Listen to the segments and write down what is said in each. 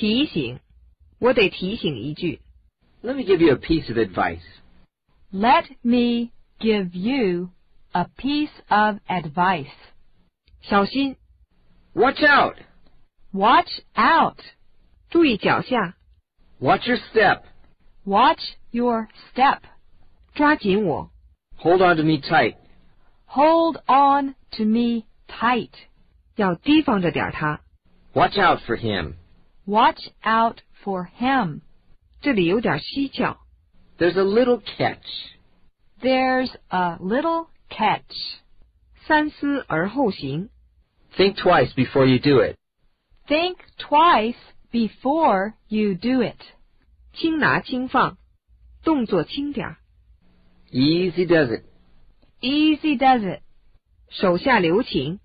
提醒，我得提醒一句。 Let me give you a piece of advice. Let me give you a piece of advice. 小心， Watch out! Watch out. 注意脚下， Watch your step. Watch your step. 抓紧我， Hold on to me tight. Hold on to me tight. 要提防着点儿他。 Watch out for him. Watch out for him. 这里有点蹊跷， There's a little catch. There's a little catch. 三思而后行。 Think twice before you do it. Think twice before you do it. 轻拿轻放，动作轻点儿， Easy does it. Easy does it. 手下留情。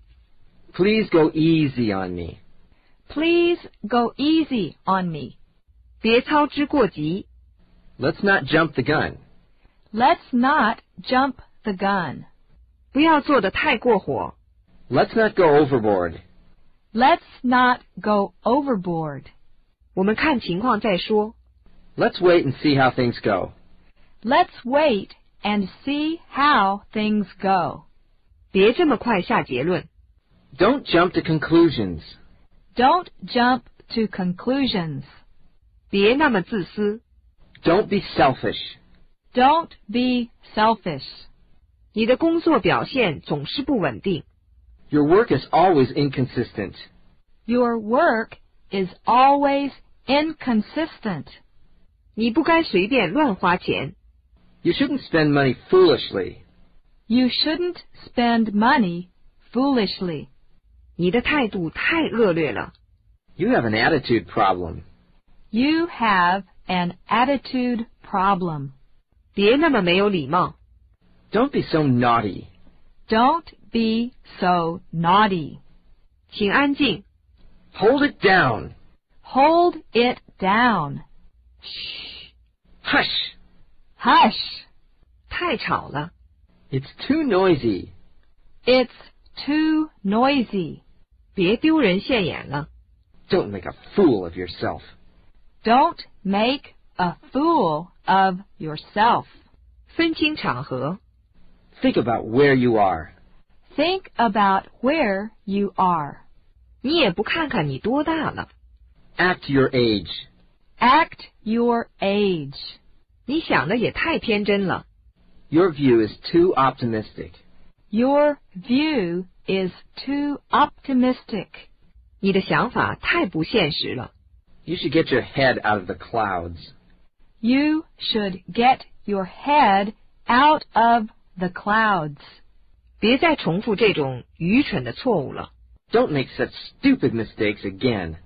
Please go easy on me. Please go easy on me. 别操之过急， Let's not jump the gun. Let's not jump the gun. 不要做得太过火。 Let's not go overboard. Let's not go overboard. 我们看情况再说。 Let's wait and see how things go. Let's wait and see how things go. 别这么快下结论。 Don't jump to conclusions. Don't jump to conclusions. 别那么自私。 Don't be selfish. Don't be selfish. 你的工作表现总是不稳定。 Your work is always inconsistent. Your work is always inconsistent. 你不该随便乱花钱。 You shouldn't spend money foolishly. You shouldn't spend money foolishly. 你的态度太恶劣了。 You have an attitude problem. You have an attitude problem. 别那么没有礼貌。 Don't be so naughty. Don't be so naughty. 请安静。 Hold it down. Hold it down. Hush. Hush. 太吵了。 It's too noisy. It's too noisy. 别丢人现眼了。 Don't make a fool of yourself. Don't make a fool of yourself. 分清场合。 Think about where you are. Think about where you are. 你也不看看你多大了。 Act your age. Act your age. 你想的也太天真了。 Your view is too optimistic. Your view is too optimistic. 你的想法太不现实了。 You should get your head out of the clouds. You should get your head out of the clouds. 别再重复这种愚蠢的错误了。 Don't make such stupid mistakes again.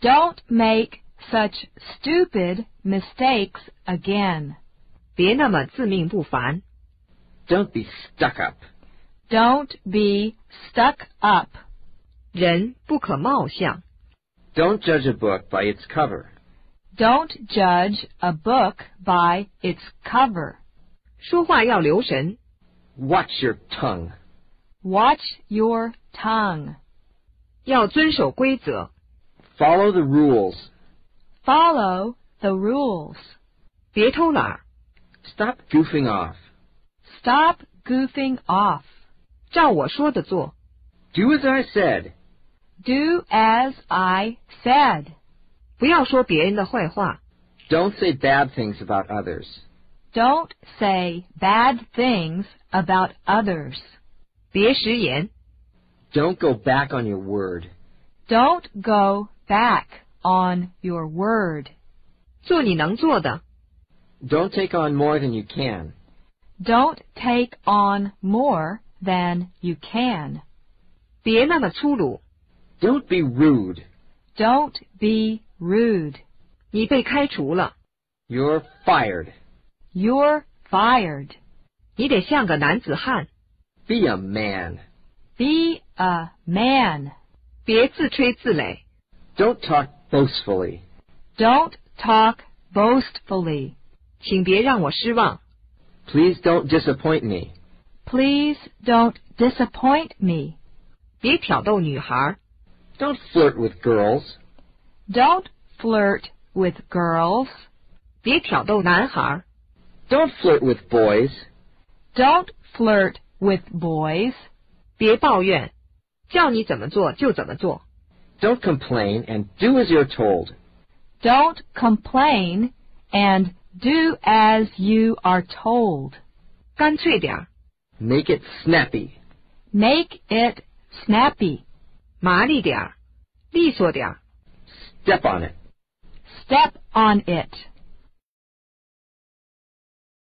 Don't make such stupid mistakes again. 别那么自命不凡。 Don't be stuck up. Don't be stuck up. 人不可貌相。 Don't judge a book by its cover. Don't judge a book by its cover. 说话要留神。 Watch your tongue. Watch your tongue. 要遵守规则。 Follow the rules. Follow the rules. 别偷懒儿。 Stop goofing off. Stop goofing off. 照我说的做。 Do as I said. Do as I said. 不要说别人的坏话。 Don't say bad things about others. Don't say bad things about others. 别食言。 Don't go back on your word. Don't go back on your word. 做你能做的。 Don't take on more than you can. Don't take on more than you can. 别那么粗鲁。 Don't be rude. Don't be rude. 你被开除了。 You're fired. You're fired. 你得像个男子汉。 Be a man. Be a man. 别自吹自擂。 Don't talk boastfully. Don't talk boastfully. 请别让我失望。 Please don't disappoint me. Please don't disappoint me. 别挑逗女孩儿。 Don't flirt with girls. Don't flirt with girls. 别挑逗男孩， Don't flirt with boys. Don't flirt with boys. 别抱怨，叫你怎么做就怎么做。 Don't complain and do as you're told. Don't complain and do as you are told. 干脆点儿， Make it snappy. Make it snappy. 麻利点儿，利索点儿。 Step on it. Step on it.